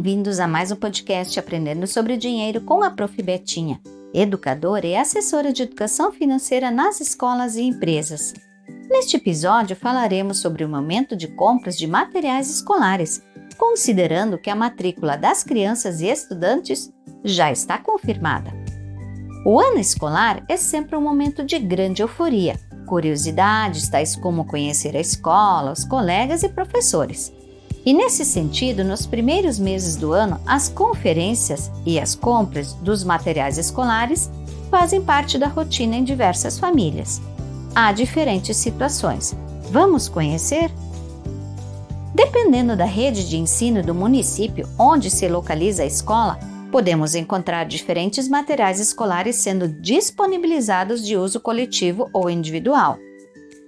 Bem-vindos a mais um podcast Aprendendo sobre Dinheiro com a Prof. Betinha, educadora e assessora de educação financeira nas escolas e empresas. Neste episódio falaremos sobre o momento de compras de materiais escolares, considerando que a matrícula das crianças e estudantes já está confirmada. O ano escolar é sempre um momento de grande euforia, curiosidades tais como conhecer a escola, os colegas e professores. E nesse sentido, nos primeiros meses do ano, as conferências e as compras dos materiais escolares fazem parte da rotina em diversas famílias. Há diferentes situações. Vamos conhecer? Dependendo da rede de ensino do município onde se localiza a escola, podemos encontrar diferentes materiais escolares sendo disponibilizados de uso coletivo ou individual.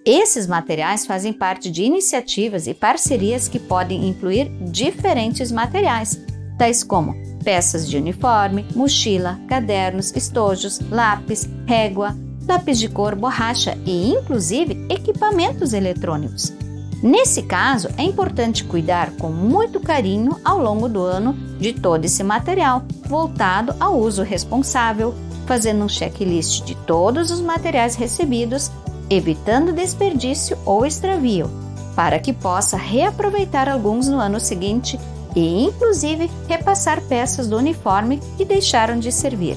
Esses materiais fazem parte de iniciativas e parcerias que podem incluir diferentes materiais, tais como peças de uniforme, mochila, cadernos, estojos, lápis, régua, lápis de cor, borracha e, inclusive, equipamentos eletrônicos. Nesse caso, é importante cuidar com muito carinho ao longo do ano de todo esse material, voltado ao uso responsável, fazendo um checklist de todos os materiais recebidos evitando desperdício ou extravio, para que possa reaproveitar alguns no ano seguinte e, inclusive, repassar peças do uniforme que deixaram de servir.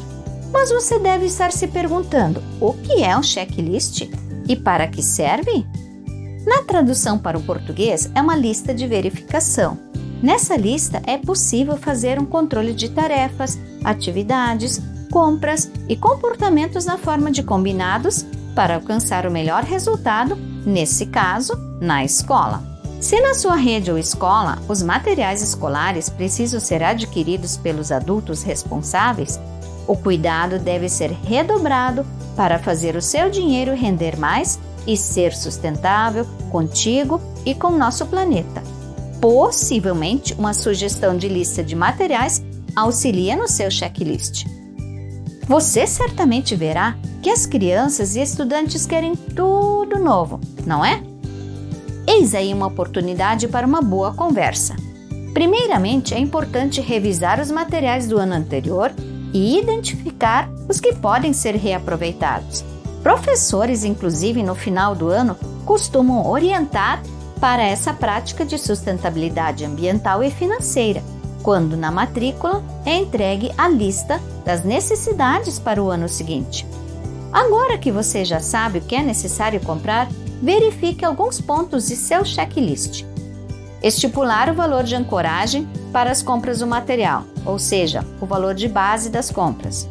Mas você deve estar se perguntando: o que é um checklist e para que serve? Na tradução para o português, é uma lista de verificação. Nessa lista é possível fazer um controle de tarefas, atividades, compras e comportamentos na forma de combinados para alcançar o melhor resultado, nesse caso, na escola. Se na sua rede ou escola os materiais escolares precisam ser adquiridos pelos adultos responsáveis, o cuidado deve ser redobrado para fazer o seu dinheiro render mais e ser sustentável contigo e com nosso planeta. Possivelmente, uma sugestão de lista de materiais auxilia no seu checklist. Você certamente verá que as crianças e estudantes querem tudo novo, não é? Eis aí uma oportunidade para uma boa conversa. Primeiramente, é importante revisar os materiais do ano anterior e identificar os que podem ser reaproveitados. Professores, inclusive no final do ano, costumam orientar para essa prática de sustentabilidade ambiental e financeira quando na matrícula é entregue a lista das necessidades para o ano seguinte. Agora que você já sabe o que é necessário comprar, verifique alguns pontos de seu checklist. Estipular o valor de ancoragem para as compras do material, ou seja, o valor de base das compras.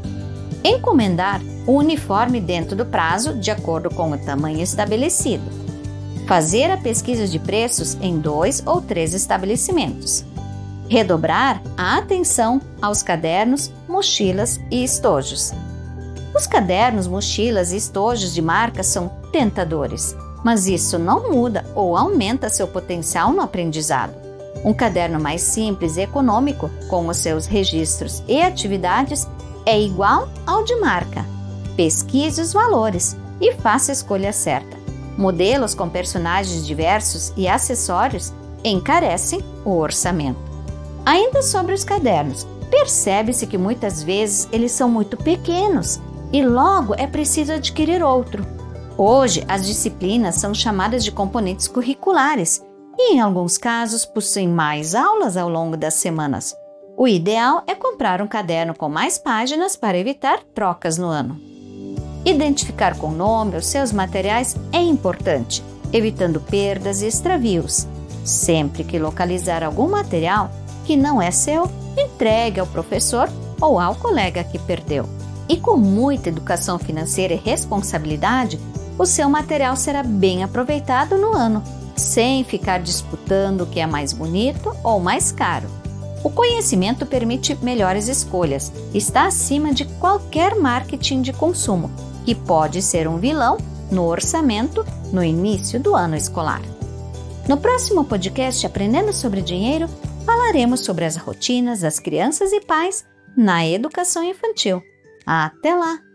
Encomendar o uniforme dentro do prazo, de acordo com o tamanho estabelecido. Fazer a pesquisa de preços em dois ou três estabelecimentos redobrar a atenção aos cadernos, mochilas e estojos. Os cadernos, mochilas e estojos de marca são tentadores, mas isso não muda ou aumenta seu potencial no aprendizado. Um caderno mais simples e econômico, com os seus registros e atividades, é igual ao de marca. Pesquise os valores e faça a escolha certa. Modelos com personagens diversos e acessórios encarecem o orçamento. Ainda sobre os cadernos, percebe-se que muitas vezes eles são muito pequenos e logo é preciso adquirir outro. Hoje, as disciplinas são chamadas de componentes curriculares e, em alguns casos, possuem mais aulas ao longo das semanas. O ideal é comprar um caderno com mais páginas para evitar trocas no ano. Identificar com nome os seus materiais é importante, evitando perdas e extravios. Sempre que localizar algum material, que não é seu, entregue ao professor ou ao colega que perdeu. E com muita educação financeira e responsabilidade, o seu material será bem aproveitado no ano, sem ficar disputando o que é mais bonito ou mais caro. O conhecimento permite melhores escolhas, está acima de qualquer marketing de consumo, que pode ser um vilão no orçamento no início do ano escolar. No próximo podcast Aprendendo sobre Dinheiro, falaremos sobre as rotinas das crianças e pais na educação infantil. Até lá!